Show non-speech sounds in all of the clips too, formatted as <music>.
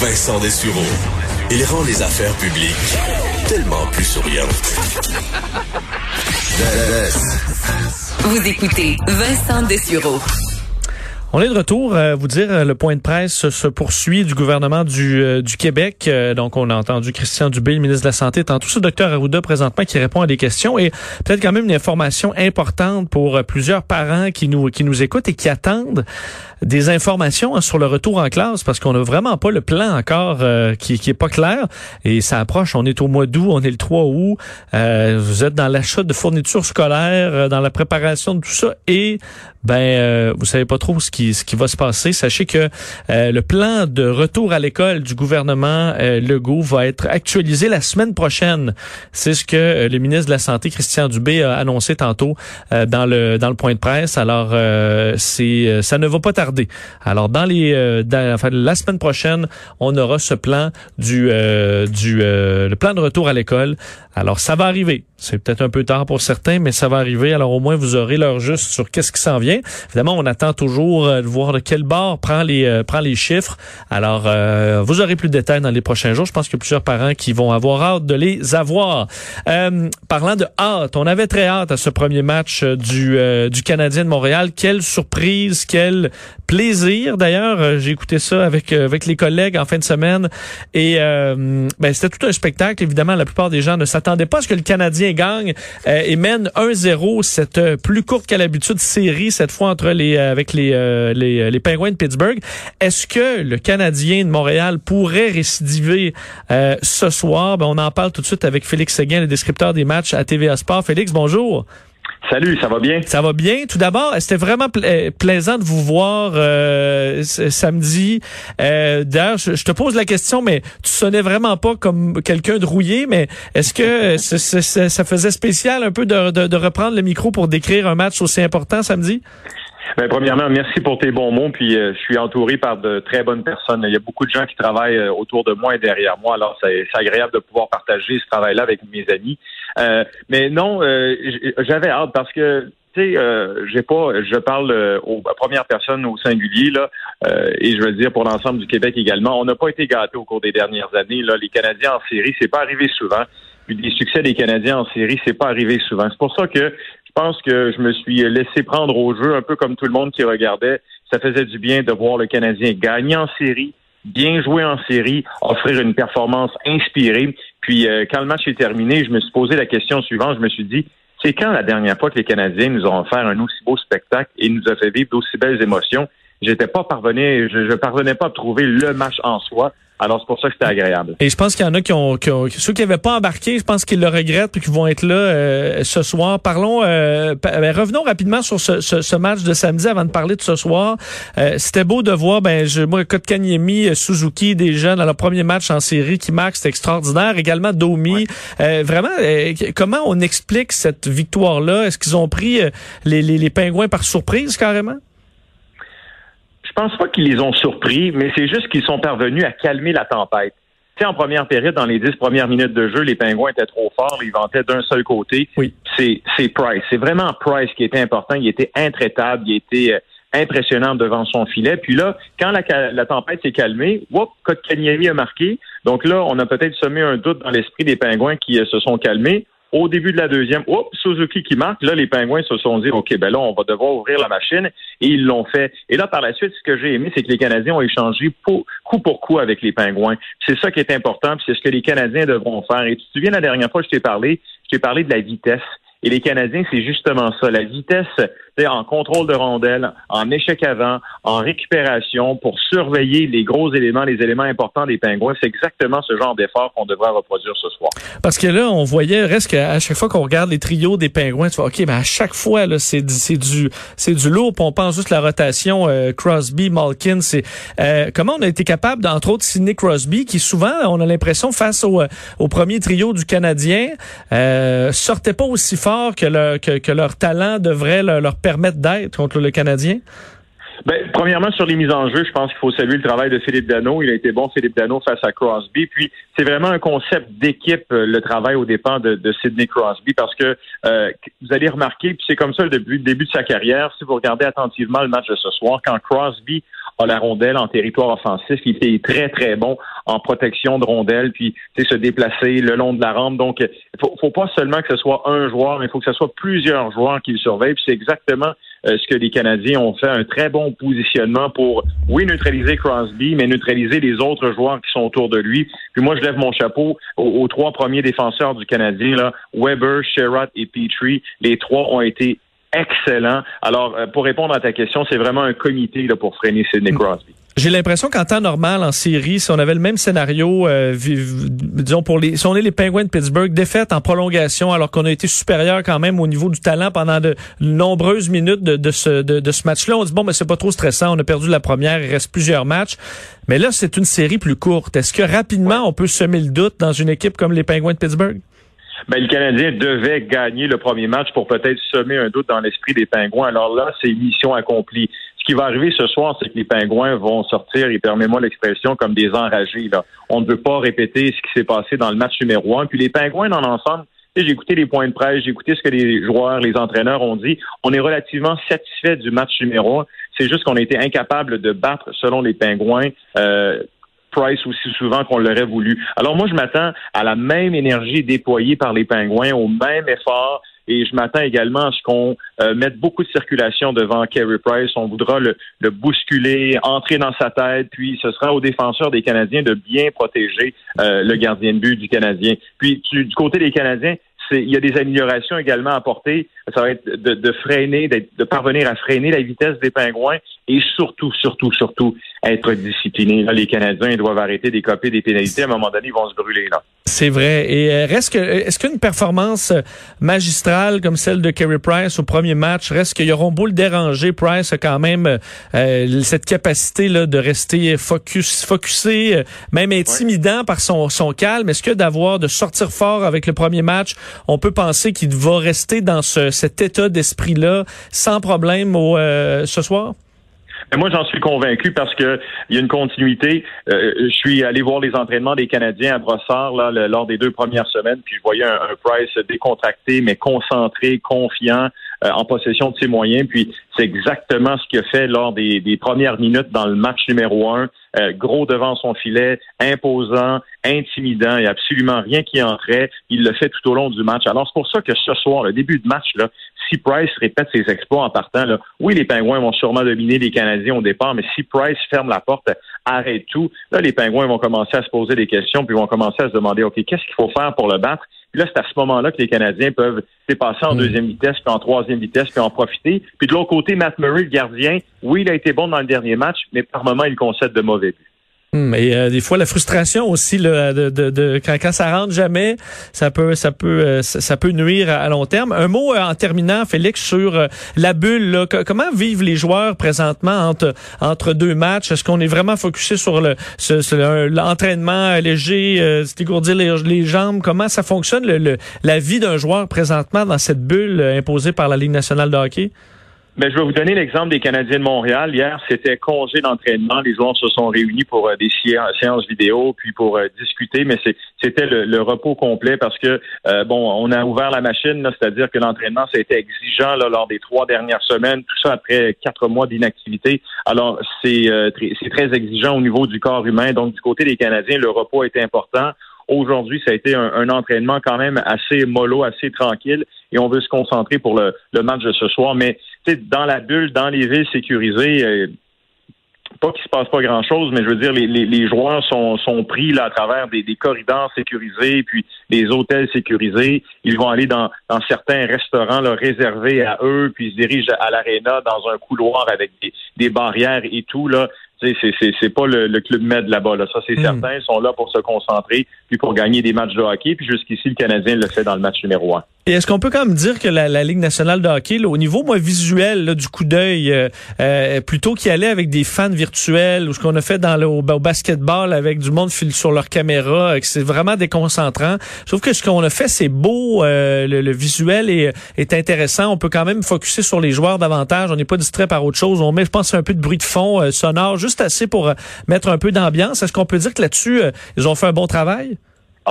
Vincent Dessureau. Il rend les affaires publiques tellement plus souriantes. Vous écoutez Vincent Dessureau. On est de retour. Euh, vous dire, euh, le point de presse se poursuit du gouvernement du, euh, du Québec. Euh, donc, on a entendu Christian Dubé, le ministre de la Santé, tantôt ce docteur Arruda présentement qui répond à des questions et peut-être quand même une information importante pour plusieurs parents qui nous qui nous écoutent et qui attendent des informations hein, sur le retour en classe parce qu'on n'a vraiment pas le plan encore qui, qui est pas clair et ça approche. On est au mois d'août, on est le 3 août. vous êtes dans l'achat de fournitures scolaires, dans la préparation de tout ça et ben vous savez pas trop ce qui ce qui va se passer. Sachez que euh, le plan de retour à l'école du gouvernement euh, Legault va être actualisé la semaine prochaine. C'est ce que euh, le ministre de la Santé, Christian Dubé, a annoncé tantôt euh, dans le dans le point de presse. Alors, c'est ça ne va pas tarder. Alors, dans les dans, enfin, la semaine prochaine, on aura ce plan du du le plan de retour à l'école. Alors, ça va arriver. C'est peut-être un peu tard pour certains, mais ça va arriver. Alors, au moins, vous aurez l'heure juste sur qu'est-ce qui s'en vient. Évidemment, on attend toujours de voir de quel bord prend les euh, prend les chiffres. Alors, euh, vous aurez plus de détails dans les prochains jours. Je pense a plusieurs parents qui vont avoir hâte de les avoir. Euh, parlant de hâte, on avait très hâte à ce premier match du du Canadien de Montréal. Quelle surprise, quel plaisir. D'ailleurs, j'ai écouté ça avec avec les collègues en fin de semaine et ben, c'était tout un spectacle. Évidemment, la plupart des gens ne s'attendaient pas à ce que le Canadien gagne et mène 1-0 cette plus courte qu'à l'habitude série cette fois entre les avec les euh, les, euh, Penguins de Pittsburgh. Est-ce que le Canadien de Montréal pourrait récidiver euh, ce soir? Ben, on en parle tout de suite avec Félix Seguin, le descripteur des matchs à TVA Sport. Félix, bonjour. Salut, ça va bien? Ça va bien. Tout d'abord, c'était vraiment plaisant de vous voir samedi. D'ailleurs, je, te pose la question, mais tu sonnais vraiment pas comme quelqu'un de rouillé, mais est-ce que ça faisait spécial un peu de, reprendre le micro pour décrire un match aussi important samedi? Ben, premièrement, merci pour tes bons mots. Puis euh, je suis entouré par de très bonnes personnes. Il y a beaucoup de gens qui travaillent euh, autour de moi et derrière moi. Alors c'est agréable de pouvoir partager ce travail-là avec mes amis. Euh, mais non, j'avais hâte parce que tu sais, j'ai pas, je parle aux, à première personne au singulier là, et je veux dire pour l'ensemble du Québec également. On n'a pas été gâtés au cours des dernières années. Là, les Canadiens en série, c'est pas arrivé souvent. Puis des succès des Canadiens en série, c'est pas arrivé souvent. C'est pour ça que pense que je me suis laissé prendre au jeu, un peu comme tout le monde qui regardait. Ça faisait du bien de voir le Canadien gagner en série, bien jouer en série, offrir une performance inspirée. Puis euh, quand le match est terminé, je me suis posé la question suivante. Je me suis dit, c'est quand la dernière fois que les Canadiens nous ont offert un aussi beau spectacle et nous a fait vivre d'aussi belles émotions? J'étais pas parvenu, je, je parvenais pas à trouver le match en soi. Alors, c'est pour ça que c'était agréable. Et je pense qu'il y en a qui ont, ceux qui n'avaient pas embarqué, je pense qu'ils le regrettent et qui vont être là euh, ce soir. Parlons, euh, ben, revenons rapidement sur ce, ce, match de samedi avant de parler de ce soir. Euh, c'était beau de voir, ben, je, moi, Kotkaniemi, Suzuki, des jeunes dans leur premier match en série qui marque, c'était extraordinaire. Également Domi. vraiment, comment on explique cette victoire-là? Est-ce qu'ils ont pris les, les, les pingouins par surprise carrément? Je pense pas qu'ils les ont surpris, mais c'est juste qu'ils sont parvenus à calmer la tempête. Tu sais, en première période, dans les dix premières minutes de jeu, les Pingouins étaient trop forts, ils vantaient d'un seul côté. Oui. C'est, c'est Price. C'est vraiment Price qui était important. Il était intraitable, il était euh, impressionnant devant son filet. Puis là, quand la, la tempête s'est calmée, whoop, Kotkaniemi a marqué. Donc là, on a peut-être semé un doute dans l'esprit des Pingouins qui euh, se sont calmés. Au début de la deuxième, oups, Suzuki qui marque. Là, les Pingouins se sont dit, OK, ben là, on va devoir ouvrir la machine. Et ils l'ont fait. Et là, par la suite, ce que j'ai aimé, c'est que les Canadiens ont échangé coup pour coup avec les Pingouins. C'est ça qui est important, c'est ce que les Canadiens devront faire. Et tu te souviens, la dernière fois, je t'ai parlé, je t'ai parlé de la vitesse. Et les Canadiens, c'est justement ça, la vitesse en contrôle de rondelle, en échec avant, en récupération, pour surveiller les gros éléments, les éléments importants des pingouins. C'est exactement ce genre d'effort qu'on devrait reproduire ce soir. Parce que là, on voyait, reste qu'à chaque fois qu'on regarde les trios des pingouins, tu vois, OK, mais à chaque fois, là, c'est du, c'est du lourd. on pense juste la rotation euh, Crosby, Malkin. C'est euh, comment on a été capable, entre autres, Sidney Crosby, qui souvent, on a l'impression, face au, au premier trio du Canadien, euh, sortait pas aussi fort que, leur talent devrait leur, permettre d'être contre le Canadien? Ben, premièrement, sur les mises en jeu, je pense qu'il faut saluer le travail de Philippe Dano. Il a été bon, Philippe Dano, face à Crosby. Puis, c'est vraiment un concept d'équipe, euh, le travail au dépens de, Sidney Crosby, parce que euh, vous allez remarquer, puis c'est comme ça le début, de sa carrière, si vous regardez attentivement le match de ce soir, quand Crosby a la rondelle en territoire offensif. Il est très, très bon en protection de rondelle, puis se déplacer le long de la rampe. Donc, il faut, faut pas seulement que ce soit un joueur, mais il faut que ce soit plusieurs joueurs qui le surveillent. Puis c'est exactement euh, ce que les Canadiens ont fait, un très bon positionnement pour, oui, neutraliser Crosby, mais neutraliser les autres joueurs qui sont autour de lui. Puis moi, je lève mon chapeau aux, trois premiers défenseurs du Canadien, là, Weber, Sherrod et Petrie. Les trois ont été excellents. Alors, euh, pour répondre à ta question, c'est vraiment un comité là, pour freiner Sidney Crosby. J'ai l'impression qu'en temps normal, en série, si on avait le même scénario, euh, disons pour les, si on est les Penguins de Pittsburgh, défaite en prolongation, alors qu'on a été supérieur quand même au niveau du talent pendant de nombreuses minutes de, ce, de, ce match-là, on dit bon, mais c'est pas trop stressant, on a perdu la première, il reste plusieurs matchs. Mais là, c'est une série plus courte. Est-ce que rapidement on peut semer le doute dans une équipe comme les Penguins de Pittsburgh? Ben, le Canadien devait gagner le premier match pour peut-être semer un doute dans l'esprit des Pingouins. Alors là, c'est mission accomplie. Qui va arriver ce soir, c'est que les Pingouins vont sortir, et permets-moi l'expression, comme des enragés. On ne veut pas répéter ce qui s'est passé dans le match numéro un. Puis les Pingouins, dans l'ensemble, j'ai écouté les points de presse, j'ai écouté ce que les joueurs, les entraîneurs ont dit. On est relativement satisfait du match numéro un. C'est juste qu'on a été incapable de battre, selon les Pingouins, euh, Price aussi souvent qu'on l'aurait voulu. Alors moi, je m'attends à la même énergie déployée par les Pingouins, au même effort. Et je m'attends également à ce qu'on euh, mette beaucoup de circulation devant Kerry Price. On voudra le, bousculer, entrer dans sa tête, puis ce sera aux défenseurs des Canadiens de bien protéger euh, le gardien de but du Canadien. Puis du côté des Canadiens, il y a des améliorations également à apporter. Ça va être de, de freiner, de parvenir à freiner la vitesse des pingouins et surtout, surtout, surtout être disciplinés. les Canadiens doivent arrêter d'écoper des pénalités. À un moment donné, ils vont se brûler. là. C'est vrai. Et euh, reste que est-ce qu'une performance euh, magistrale comme celle de Kerry Price au premier match, reste qu'ils auront beau le déranger, Price a quand même euh, cette capacité là de rester focus, focusé, même intimidant par son, son calme. Est-ce que d'avoir de sortir fort avec le premier match, on peut penser qu'il va rester dans ce, cet état d'esprit là sans problème au, ce soir? Mais moi, j'en suis convaincu parce que il y a une continuité. Euh, je suis allé voir les entraînements des Canadiens à Brossard lors des deux premières semaines, puis je voyais un, Price décontracté, mais concentré, confiant, en possession de ses moyens. Puis c'est exactement ce qu'il a fait lors des, premières minutes dans le match numéro un. Euh, gros devant son filet, imposant, intimidant, il n'y a absolument rien qui entrait. Il le fait tout au long du match. Alors c'est pour ça que ce soir, le début de match, là, si Price répète ses exploits en partant, oui, les Pingouins vont sûrement dominer les Canadiens au départ, mais si Price ferme la porte, arrête tout, là, les Pingouins vont commencer à se poser des questions, puis vont commencer à se demander, OK, qu'est-ce qu'il faut faire pour le battre? Puis là, c'est à ce moment-là que les Canadiens peuvent dépasser en mm. deuxième vitesse, puis en troisième vitesse, puis en profiter. Puis de l'autre côté, Matt Murray, le gardien, oui, il a été bon dans le dernier match, mais par moment, il concède de mauvais buts. Mais euh, des fois la frustration aussi là, de, de, de quand, quand, ça rentre jamais, ça peut ça peut euh, ça, peut nuire à, long terme. Un mot euh, en terminant, Félix, sur la bulle. Là. comment vivent les joueurs présentement entre entre deux matchs? Est-ce qu'on est vraiment focusé sur le l'entraînement léger, dégourdir les, les jambes? Comment ça fonctionne le, la vie d'un joueur présentement dans cette bulle imposée par la Ligue nationale de hockey? Mais je vais vous donner l'exemple des Canadiens de Montréal. Hier, c'était congé d'entraînement. Les joueurs se sont réunis pour euh, des séances vidéo, puis pour euh, discuter, mais c'était le, repos complet parce que, euh, bon, on a ouvert la machine, c'est-à-dire que l'entraînement, ça a été exigeant là, lors des trois dernières semaines, tout ça après quatre mois d'inactivité. Alors, c'est très exigeant au niveau du corps humain. Donc, du côté des Canadiens, le repos est important. Aujourd'hui, ça a été un, entraînement quand même assez mollo, assez tranquille, et on veut se concentrer pour le, match de ce soir. Mais dans la bulle, dans les villes sécurisées, euh, pas qu'il se passe pas grand-chose, mais je veux dire, les, joueurs sont, pris là à travers des, corridors sécurisés, puis des hôtels sécurisés. Ils vont aller dans, certains restaurants réservés à eux, puis ils se dirigent à l'aréna dans un couloir avec des, des barrières et tout. Là c'est pas le, club med là-bas. Là. Ça, c'est hmm. certain. Ils sont là pour se concentrer puis pour gagner des matchs de hockey. Puis jusqu'ici, le Canadien le fait dans le match numéro un. Et est-ce qu'on peut quand même dire que la, Ligue nationale de hockey, au niveau moi, visuel du coup d'œil, euh, euh, plutôt qu'y aller avec des fans virtuels ou ce qu'on a fait dans le, au, basketball avec du monde sur leur caméra, c'est vraiment déconcentrant. Trouve que ce qu'on a fait, c'est beau, euh, le, visuel est, intéressant. On peut quand même focuser sur les joueurs davantage. On n'est pas distrait par autre chose. On met, je pense, un peu de bruit de fond sonore, juste assez pour mettre un peu d'ambiance. Est-ce qu'on peut dire que là-dessus, ils ont fait un bon travail?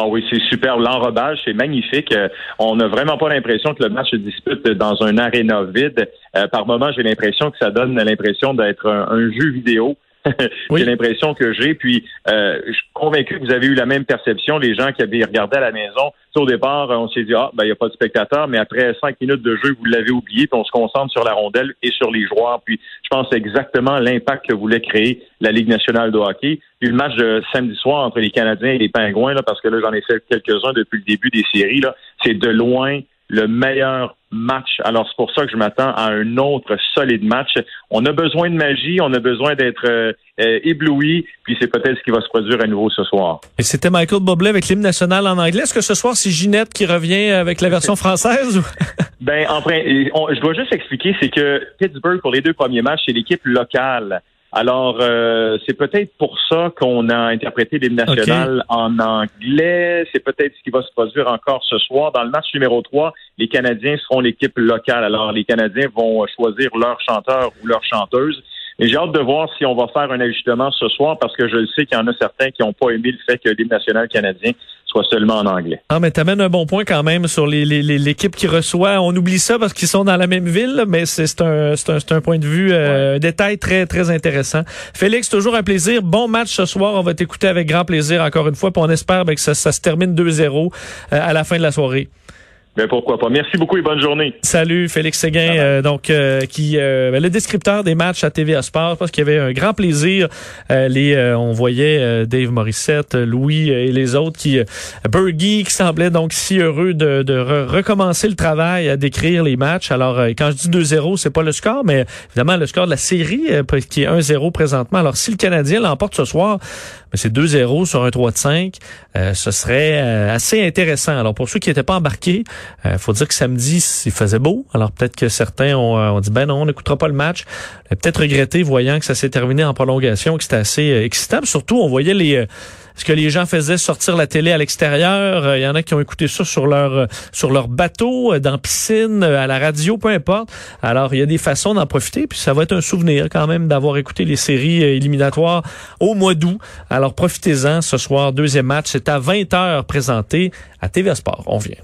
Ah oui, c'est super. L'enrobage, c'est magnifique. Euh, on n'a vraiment pas l'impression que le match se dispute dans un aréna vide. Euh, par moment, j'ai l'impression que ça donne l'impression d'être un, jeu vidéo. C'est l'impression que j'ai. Puis, euh, je suis convaincu que vous avez eu la même perception, les gens qui avaient regardé à la maison. au départ, on s'est dit, ah, ben, il n'y a pas de spectateurs, mais après cinq minutes de jeu, vous l'avez oublié, puis on se concentre sur la rondelle et sur les joueurs. Puis, je pense exactement l'impact que voulait créer la Ligue nationale de hockey. Puis, le match de samedi soir entre les Canadiens et les Pingouins, là, parce que là, j'en ai fait quelques-uns depuis le début des séries, là, c'est de loin le meilleur match. Alors, c'est pour ça que je m'attends à un autre solide match. On a besoin de magie, on a besoin d'être euh, euh, ébloui, puis c'est peut-être ce qui va se produire à nouveau ce soir. Et c'était Michael Bublé avec l'hymne national en anglais. Est-ce que ce soir, c'est Ginette qui revient avec la version <laughs> française? <laughs> ben, enfin, je dois juste expliquer, c'est que Pittsburgh, pour les deux premiers matchs, c'est l'équipe locale. Alors, euh, c'est peut-être pour ça qu'on a interprété l'hymne national en anglais. C'est peut-être ce qui va se produire encore ce soir. Dans le match numéro 3, les Canadiens seront l'équipe locale. Alors, les Canadiens vont choisir leur chanteur ou leur chanteuse. Et j'ai hâte de voir si on va faire un ajustement ce soir parce que je le sais qu'il y en a certains qui n'ont pas aimé le fait que l'hymne national canadien soit seulement en anglais. Ah, mais t'amènes un bon point quand même sur l'équipe qui reçoit. On oublie ça parce qu'ils sont dans la même ville, mais c'est un, un, un, point de vue, euh, un détail très, très intéressant. Félix, toujours un plaisir. Bon match ce soir. On va t'écouter avec grand plaisir encore une fois. Puis on espère ben, que ça, ça, se termine 2-0 euh, à la fin de la soirée. Ben pourquoi pas. Merci beaucoup et bonne journée. Salut Félix Séguin, euh, donc euh, qui euh, ben, le descripteur des matchs à TVA Sport, parce qu'il y avait un grand plaisir. les, on voyait Dave Morissette, Louis et les autres qui, Bergie qui semblait donc si heureux de, de recommencer le travail à décrire les matchs. Alors quand je dis 2-0, c'est pas le score, mais évidemment le score de la série qui est 1-0 présentement. Alors si le Canadien l'emporte ce soir, ben, c'est 2-0 sur un 3 de 5. ce serait assez intéressant. Alors pour ceux qui n'étaient pas embarqués. Il euh, faut dire que samedi, il faisait beau. Alors peut-être que certains ont, euh, dit ben non, on n'écoutera pas le match. Peut-être regretté voyant que ça s'est terminé en prolongation, que c'était assez euh, excitant. Surtout, on voyait les ce que les gens faisaient sortir la télé à l'extérieur. Il y en a qui ont écouté ça sur leur sur leur bateau, dans piscine, à la radio, peu importe. Alors, il y a des façons d'en profiter, puis ça va être un souvenir quand même d'avoir écouté les séries éliminatoires au mois d'août. Alors, profitez-en ce soir, deuxième match. C'est à 20h présenté à TV Sport. On vient.